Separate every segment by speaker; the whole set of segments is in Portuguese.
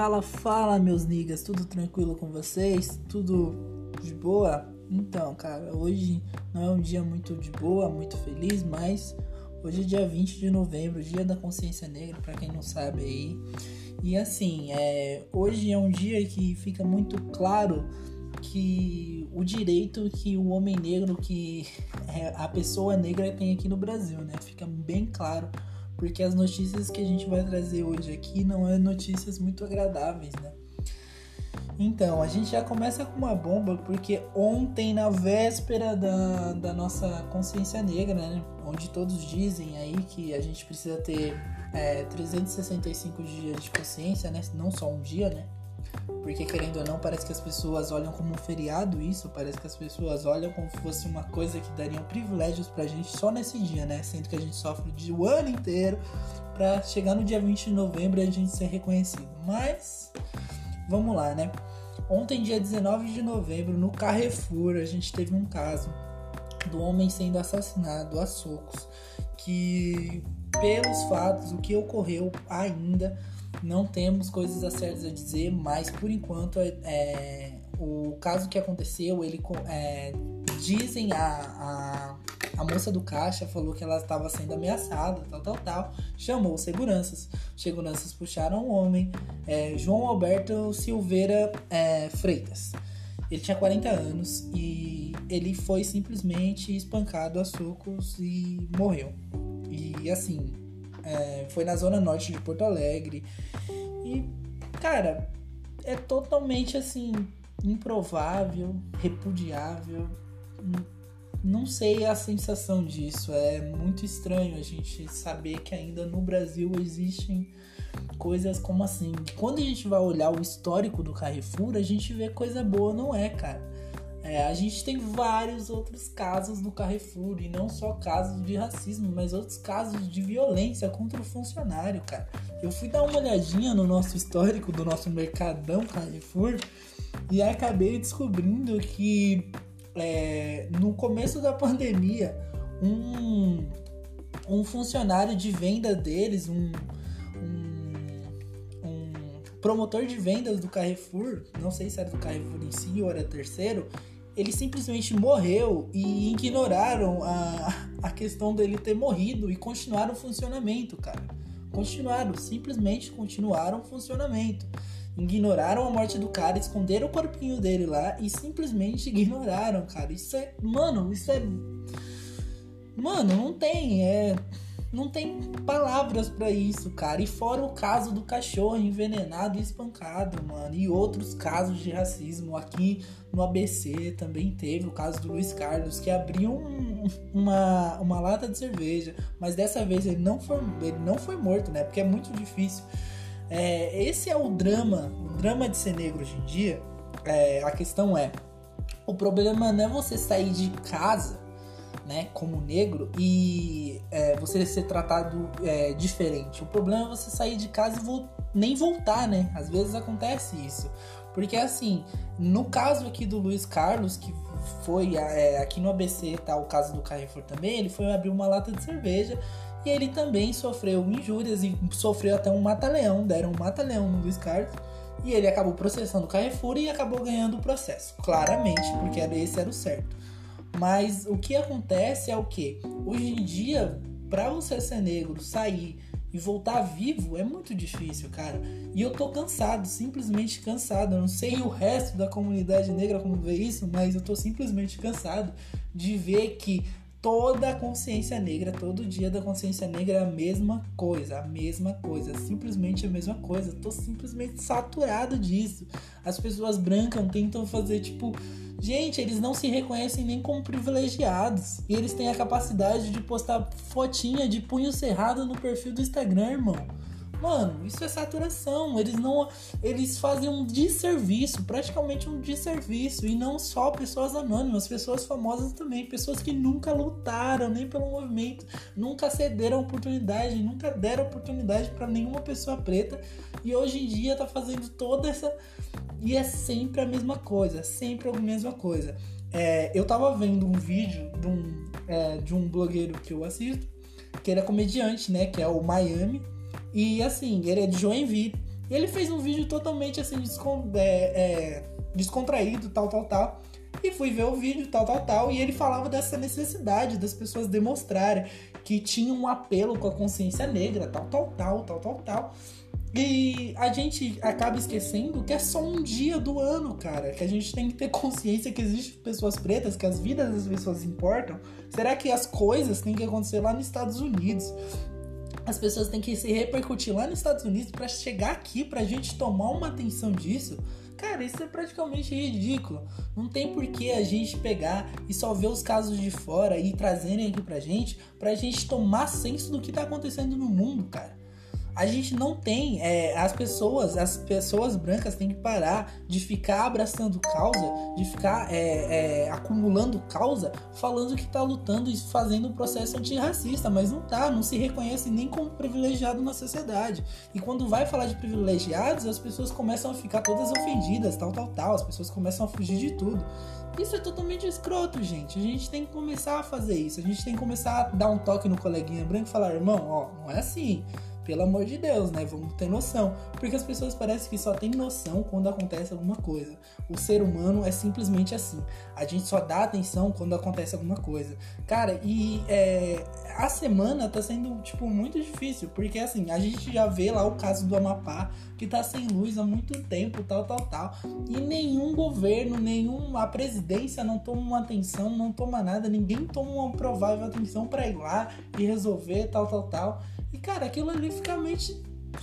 Speaker 1: Fala, fala, meus niggas, tudo tranquilo com vocês? Tudo de boa? Então, cara, hoje não é um dia muito de boa, muito feliz, mas hoje é dia 20 de novembro, dia da consciência negra, para quem não sabe aí. E assim, é, hoje é um dia que fica muito claro que o direito que o homem negro, que é, a pessoa negra tem aqui no Brasil, né? Fica bem claro porque as notícias que a gente vai trazer hoje aqui não é notícias muito agradáveis, né? Então, a gente já começa com uma bomba, porque ontem, na véspera da, da nossa consciência negra, né? Onde todos dizem aí que a gente precisa ter é, 365 dias de consciência, né? Não só um dia, né? Porque querendo ou não, parece que as pessoas olham como um feriado isso, parece que as pessoas olham como se fosse uma coisa que dariam privilégios pra gente só nesse dia, né? Sendo que a gente sofre o ano inteiro pra chegar no dia 20 de novembro e a gente ser reconhecido. Mas vamos lá, né? Ontem, dia 19 de novembro, no Carrefour, a gente teve um caso do homem sendo assassinado a socos, que pelos fatos, o que ocorreu ainda não temos coisas a certas a dizer, mas por enquanto é, o caso que aconteceu, ele é, dizem a, a, a moça do caixa falou que ela estava sendo ameaçada, tal, tal, tal. Chamou seguranças. Seguranças puxaram o homem, é, João Alberto Silveira é, Freitas. Ele tinha 40 anos e ele foi simplesmente espancado a socos e morreu. E assim, é, foi na zona norte de Porto Alegre. E, cara, é totalmente assim, improvável, repudiável. Não sei a sensação disso. É muito estranho a gente saber que ainda no Brasil existem coisas como assim. Quando a gente vai olhar o histórico do Carrefour, a gente vê coisa boa, não é, cara. É, a gente tem vários outros casos no Carrefour, e não só casos de racismo, mas outros casos de violência contra o funcionário, cara. Eu fui dar uma olhadinha no nosso histórico do nosso mercadão Carrefour e acabei descobrindo que é, no começo da pandemia, um, um funcionário de venda deles, um, promotor de vendas do Carrefour, não sei se era do Carrefour em si ou era terceiro, ele simplesmente morreu e ignoraram a, a questão dele ter morrido e continuaram o funcionamento, cara. Continuaram, simplesmente continuaram o funcionamento. Ignoraram a morte do cara, esconderam o corpinho dele lá e simplesmente ignoraram, cara. Isso é. Mano, isso é. Mano, não tem. É não tem palavras para isso, cara. E fora o caso do cachorro envenenado e espancado, mano. E outros casos de racismo. Aqui no ABC também teve o caso do Luiz Carlos, que abriu um, uma, uma lata de cerveja. Mas dessa vez ele não foi, ele não foi morto, né? Porque é muito difícil. É, esse é o drama, o drama de ser negro hoje em dia. É, a questão é: o problema não é você sair de casa né, como negro e é, você ser tratado é, diferente. O problema é você sair de casa e vo nem voltar, né? Às vezes acontece isso. Porque assim, no caso aqui do Luiz Carlos, que foi é, aqui no ABC, tá o caso do Carrefour também, ele foi abrir uma lata de cerveja e ele também sofreu injúrias e sofreu até um mata-leão, deram um mata-leão no Luiz Carlos. E ele acabou processando o Carrefour e acabou ganhando o processo. Claramente, porque esse era o certo. Mas o que acontece é o que? Hoje em dia, para você ser negro, sair e voltar vivo é muito difícil, cara. E eu tô cansado, simplesmente cansado. Eu não sei o resto da comunidade negra como vê isso, mas eu tô simplesmente cansado de ver que toda a consciência negra, todo dia da consciência negra é a mesma coisa, a mesma coisa, simplesmente a mesma coisa. Tô simplesmente saturado disso. As pessoas brancas tentam fazer tipo, gente, eles não se reconhecem nem como privilegiados. E eles têm a capacidade de postar fotinha de punho cerrado no perfil do Instagram, irmão. Mano, isso é saturação. Eles não. Eles fazem um desserviço, praticamente um desserviço. E não só pessoas anônimas, pessoas famosas também. Pessoas que nunca lutaram nem pelo movimento, nunca cederam oportunidade, nunca deram oportunidade para nenhuma pessoa preta. E hoje em dia tá fazendo toda essa. E é sempre a mesma coisa, sempre a mesma coisa. É, eu tava vendo um vídeo de um, é, de um blogueiro que eu assisto, que ele é comediante, né? Que é o Miami. E assim, ele é de Joinville. E ele fez um vídeo totalmente assim, é, é, descontraído, tal, tal, tal. E fui ver o vídeo, tal, tal, tal. E ele falava dessa necessidade das pessoas demonstrarem que tinham um apelo com a consciência negra, tal, tal, tal, tal, tal, tal. E a gente acaba esquecendo que é só um dia do ano, cara. Que a gente tem que ter consciência que existem pessoas pretas, que as vidas das pessoas importam. Será que as coisas têm que acontecer lá nos Estados Unidos? As pessoas têm que se repercutir lá nos Estados Unidos para chegar aqui, pra gente tomar uma atenção disso? Cara, isso é praticamente ridículo. Não tem por que a gente pegar e só ver os casos de fora e trazerem aqui pra gente, pra gente tomar senso do que tá acontecendo no mundo, cara a gente não tem é, as pessoas as pessoas brancas têm que parar de ficar abraçando causa de ficar é, é, acumulando causa falando que tá lutando e fazendo um processo antirracista mas não tá não se reconhece nem como privilegiado na sociedade e quando vai falar de privilegiados as pessoas começam a ficar todas ofendidas tal tal tal as pessoas começam a fugir de tudo isso é totalmente escroto, gente. A gente tem que começar a fazer isso. A gente tem que começar a dar um toque no coleguinha branco e falar: irmão, ó, não é assim. Pelo amor de Deus, né? Vamos ter noção. Porque as pessoas parecem que só têm noção quando acontece alguma coisa. O ser humano é simplesmente assim. A gente só dá atenção quando acontece alguma coisa. Cara, e é, a semana tá sendo, tipo, muito difícil. Porque assim, a gente já vê lá o caso do Amapá, que tá sem luz há muito tempo, tal, tal, tal. E nenhum governo, nenhuma presidência não toma uma atenção, não toma nada, ninguém toma uma provável atenção para ir lá e resolver, tal, tal, tal. Cara, aquilo ali fica meio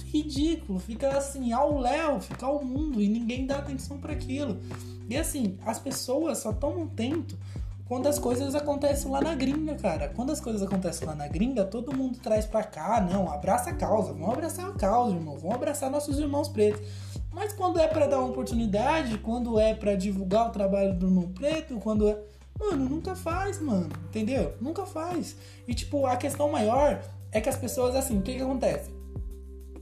Speaker 1: ridículo, fica assim, ao léu, fica ao mundo e ninguém dá atenção para aquilo. E assim, as pessoas só tomam tento quando as coisas acontecem lá na gringa, cara. Quando as coisas acontecem lá na gringa, todo mundo traz pra cá, não, abraça a causa, vamos abraçar a causa, irmão, vamos abraçar nossos irmãos pretos. Mas quando é para dar uma oportunidade, quando é para divulgar o trabalho do irmão preto, quando é. Mano, nunca faz, mano. Entendeu? Nunca faz. E tipo, a questão maior é que as pessoas, assim, o que, que acontece?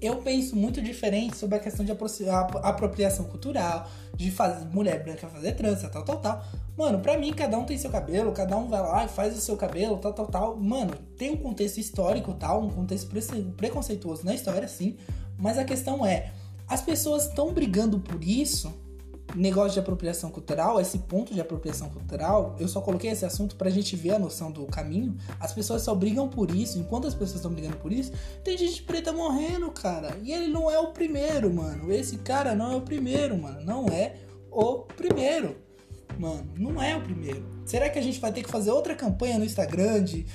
Speaker 1: Eu penso muito diferente sobre a questão de apropriação cultural, de fazer mulher branca fazer trança, tal, tal, tal. Mano, pra mim, cada um tem seu cabelo, cada um vai lá e faz o seu cabelo, tal, tal, tal. Mano, tem um contexto histórico, tal, um contexto preconceituoso na história, sim. Mas a questão é, as pessoas estão brigando por isso negócio de apropriação cultural, esse ponto de apropriação cultural, eu só coloquei esse assunto pra gente ver a noção do caminho. As pessoas só brigam por isso. Enquanto as pessoas estão brigando por isso, tem gente preta morrendo, cara. E ele não é o primeiro, mano. Esse cara não é o primeiro, mano. Não é o primeiro. Mano, não é o primeiro. Será que a gente vai ter que fazer outra campanha no Instagram de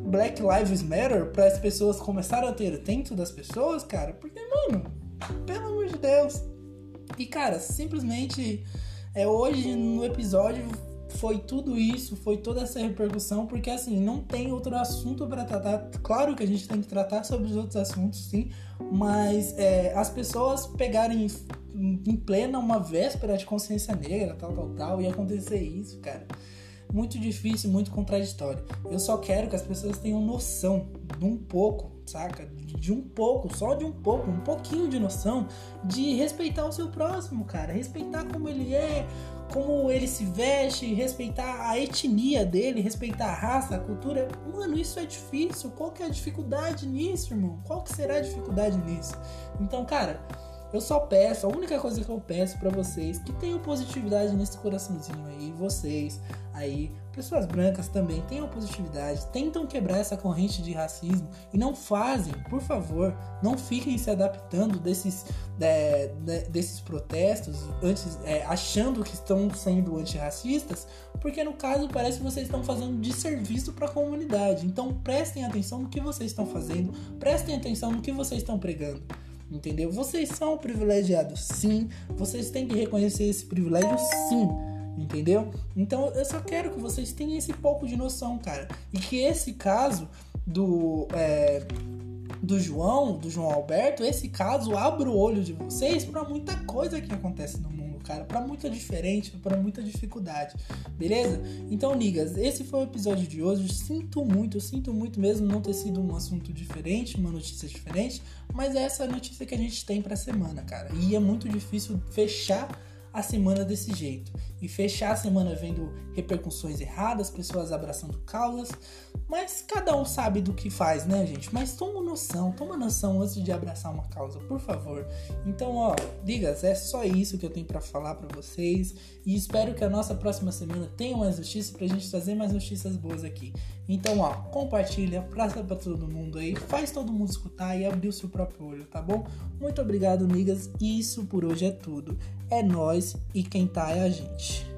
Speaker 1: Black Lives Matter para as pessoas começarem a ter atento das pessoas, cara? Porque, mano, pelo amor de Deus, e cara, simplesmente é hoje no episódio foi tudo isso, foi toda essa repercussão, porque assim, não tem outro assunto para tratar. Claro que a gente tem que tratar sobre os outros assuntos, sim, mas é, as pessoas pegarem em plena uma véspera de consciência negra, tal, tal, tal, e acontecer isso, cara. Muito difícil, muito contraditório. Eu só quero que as pessoas tenham noção de um pouco saca? De um pouco, só de um pouco, um pouquinho de noção de respeitar o seu próximo, cara. Respeitar como ele é, como ele se veste, respeitar a etnia dele, respeitar a raça, a cultura. Mano, isso é difícil. Qual que é a dificuldade nisso, irmão? Qual que será a dificuldade nisso? Então, cara, eu só peço, a única coisa que eu peço para vocês que tenham positividade nesse coraçãozinho aí, vocês aí, pessoas brancas também tenham positividade, tentam quebrar essa corrente de racismo e não fazem, por favor, não fiquem se adaptando desses, é, desses protestos, antes, é, achando que estão sendo antirracistas, porque no caso parece que vocês estão fazendo desserviço para a comunidade. Então prestem atenção no que vocês estão fazendo, prestem atenção no que vocês estão pregando. Entendeu? Vocês são privilegiados, sim. Vocês têm que reconhecer esse privilégio, sim. Entendeu? Então eu só quero que vocês tenham esse pouco de noção, cara. E que esse caso do. É, do João, do João Alberto, esse caso abra o olho de vocês para muita coisa que acontece no mundo, cara, para muita diferente, para muita dificuldade, beleza? Então, ligas, esse foi o episódio de hoje. Sinto muito, sinto muito mesmo não ter sido um assunto diferente, uma notícia diferente, mas essa é a notícia que a gente tem para semana, cara. E é muito difícil fechar a semana desse jeito e fechar a semana vendo repercussões erradas, pessoas abraçando causas, mas cada um sabe do que faz, né, gente? Mas toma noção, toma noção antes de abraçar uma causa, por favor. Então, ó, ligas, é só isso que eu tenho para falar para vocês e espero que a nossa próxima semana tenha mais notícias pra gente trazer mais notícias boas aqui. Então, ó, compartilha, praça para todo mundo aí, faz todo mundo escutar e abrir o seu próprio olho, tá bom? Muito obrigado, migas. Isso por hoje é tudo. É nós e quem tá é a gente.